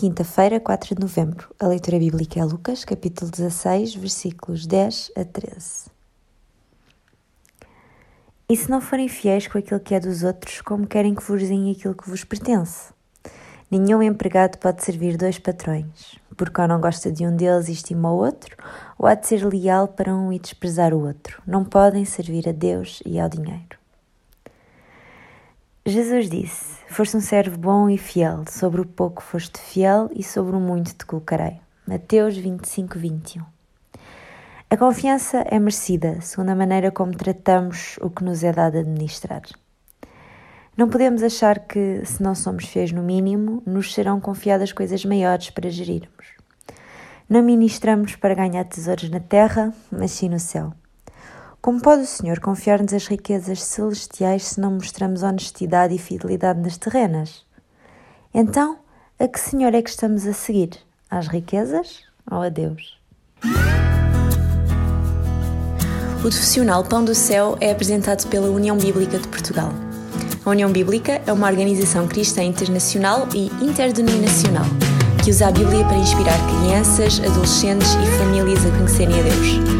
quinta-feira, 4 de novembro. A leitura bíblica é Lucas, capítulo 16, versículos 10 a 13. E se não forem fiéis com aquilo que é dos outros, como querem que vos deem aquilo que vos pertence? Nenhum empregado pode servir dois patrões, porque ou não gosta de um deles e estima o outro, ou há de ser leal para um e desprezar o outro. Não podem servir a Deus e ao dinheiro. Jesus disse: Foste um servo bom e fiel, sobre o pouco foste fiel e sobre o muito te colocarei. Mateus 25, 21. A confiança é merecida, segundo a maneira como tratamos o que nos é dado administrar. Não podemos achar que, se não somos fiéis no mínimo, nos serão confiadas coisas maiores para gerirmos. Não ministramos para ganhar tesouros na terra, mas sim no céu. Como pode o Senhor confiar-nos as riquezas celestiais se não mostramos honestidade e fidelidade nas terrenas? Então, a que Senhor é que estamos a seguir? Às riquezas ou a Deus? O profissional Pão do Céu é apresentado pela União Bíblica de Portugal. A União Bíblica é uma organização cristã internacional e interdenominacional que usa a Bíblia para inspirar crianças, adolescentes e famílias a conhecerem a Deus.